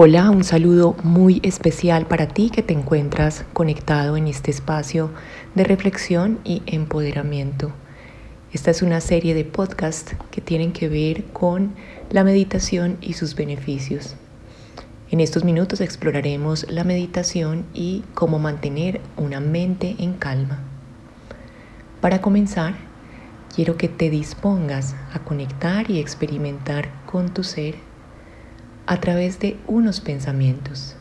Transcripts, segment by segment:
Hola, un saludo muy especial para ti que te encuentras conectado en este espacio de reflexión y empoderamiento. Esta es una serie de podcasts que tienen que ver con la meditación y sus beneficios. En estos minutos exploraremos la meditación y cómo mantener una mente en calma. Para comenzar, quiero que te dispongas a conectar y experimentar con tu ser a través de unos pensamientos.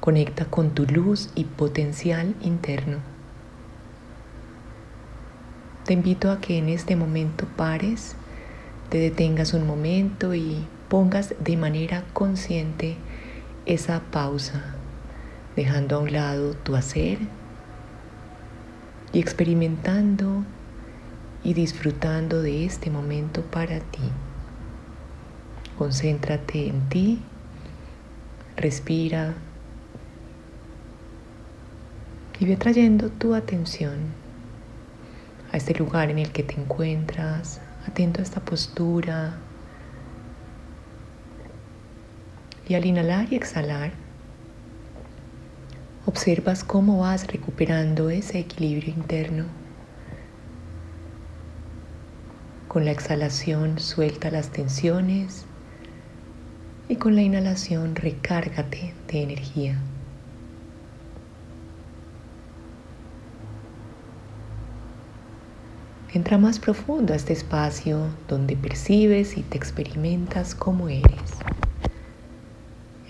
Conecta con tu luz y potencial interno. Te invito a que en este momento pares, te detengas un momento y pongas de manera consciente esa pausa, dejando a un lado tu hacer y experimentando y disfrutando de este momento para ti. Concéntrate en ti, respira y ve trayendo tu atención a este lugar en el que te encuentras, atento a esta postura. Y al inhalar y exhalar, observas cómo vas recuperando ese equilibrio interno. Con la exhalación suelta las tensiones y con la inhalación recárgate de energía. Entra más profundo a este espacio donde percibes y te experimentas como eres.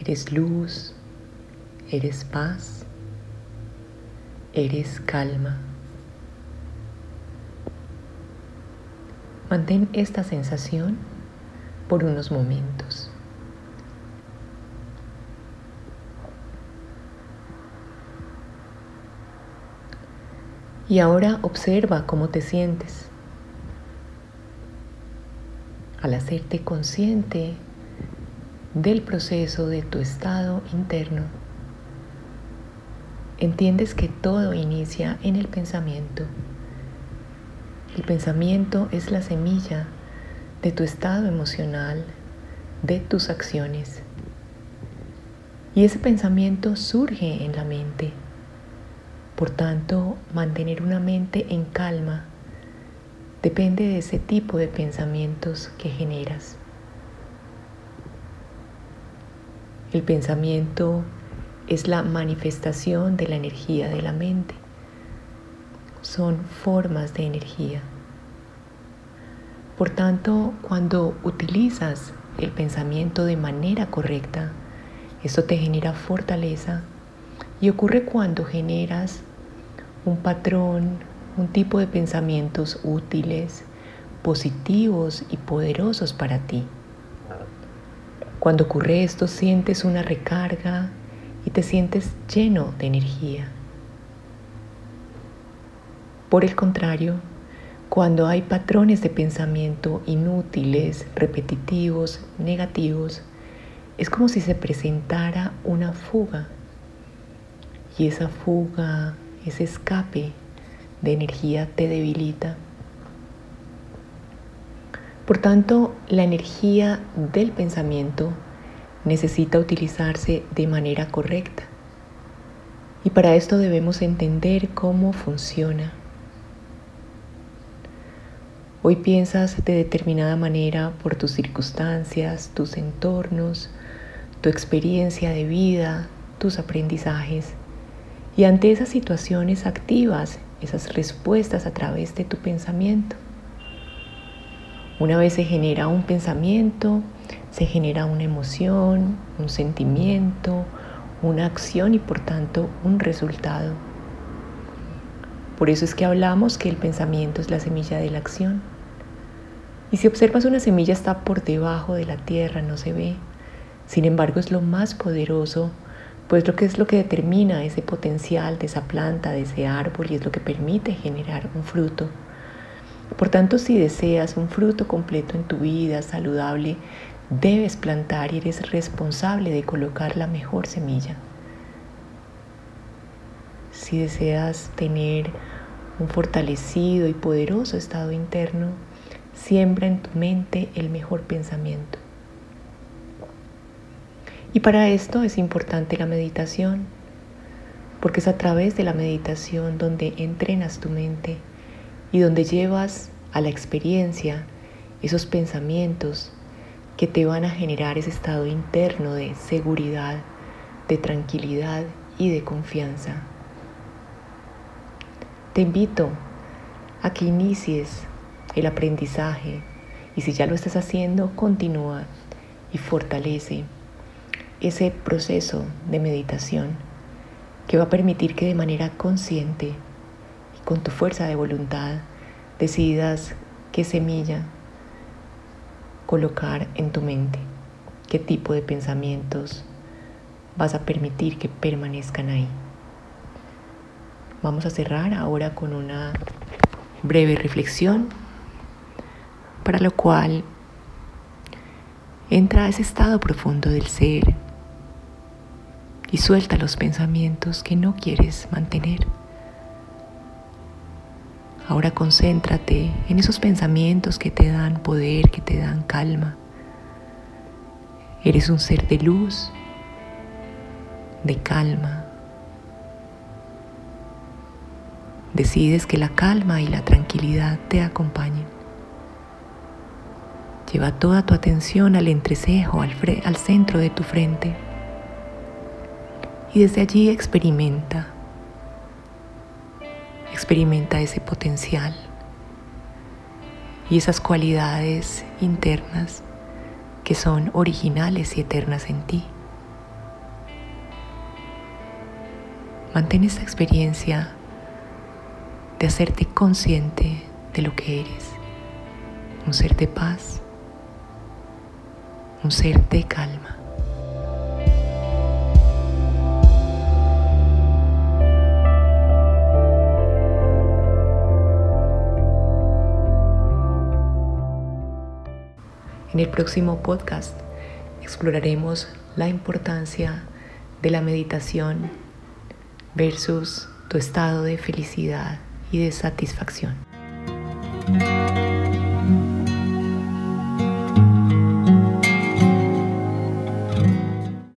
Eres luz, eres paz, eres calma. Mantén esta sensación por unos momentos. Y ahora observa cómo te sientes. Al hacerte consciente del proceso de tu estado interno, entiendes que todo inicia en el pensamiento. El pensamiento es la semilla de tu estado emocional, de tus acciones. Y ese pensamiento surge en la mente por tanto, mantener una mente en calma depende de ese tipo de pensamientos que generas. El pensamiento es la manifestación de la energía de la mente. Son formas de energía. Por tanto, cuando utilizas el pensamiento de manera correcta, eso te genera fortaleza y ocurre cuando generas un patrón, un tipo de pensamientos útiles, positivos y poderosos para ti. Cuando ocurre esto sientes una recarga y te sientes lleno de energía. Por el contrario, cuando hay patrones de pensamiento inútiles, repetitivos, negativos, es como si se presentara una fuga. Y esa fuga ese escape de energía te debilita. Por tanto, la energía del pensamiento necesita utilizarse de manera correcta. Y para esto debemos entender cómo funciona. Hoy piensas de determinada manera por tus circunstancias, tus entornos, tu experiencia de vida, tus aprendizajes. Y ante esas situaciones activas esas respuestas a través de tu pensamiento. Una vez se genera un pensamiento, se genera una emoción, un sentimiento, una acción y por tanto un resultado. Por eso es que hablamos que el pensamiento es la semilla de la acción. Y si observas una semilla está por debajo de la tierra, no se ve. Sin embargo, es lo más poderoso pues lo que es lo que determina ese potencial de esa planta, de ese árbol y es lo que permite generar un fruto. Por tanto, si deseas un fruto completo en tu vida, saludable, debes plantar y eres responsable de colocar la mejor semilla. Si deseas tener un fortalecido y poderoso estado interno, siembra en tu mente el mejor pensamiento. Y para esto es importante la meditación, porque es a través de la meditación donde entrenas tu mente y donde llevas a la experiencia esos pensamientos que te van a generar ese estado interno de seguridad, de tranquilidad y de confianza. Te invito a que inicies el aprendizaje y si ya lo estás haciendo, continúa y fortalece ese proceso de meditación que va a permitir que de manera consciente y con tu fuerza de voluntad decidas qué semilla colocar en tu mente, qué tipo de pensamientos vas a permitir que permanezcan ahí. Vamos a cerrar ahora con una breve reflexión, para lo cual entra a ese estado profundo del ser y suelta los pensamientos que no quieres mantener. Ahora concéntrate en esos pensamientos que te dan poder, que te dan calma. Eres un ser de luz, de calma. Decides que la calma y la tranquilidad te acompañen. Lleva toda tu atención al entrecejo, al, al centro de tu frente. Y desde allí experimenta. Experimenta ese potencial y esas cualidades internas que son originales y eternas en ti. Mantén esta experiencia de hacerte consciente de lo que eres, un ser de paz, un ser de calma. En el próximo podcast exploraremos la importancia de la meditación versus tu estado de felicidad y de satisfacción.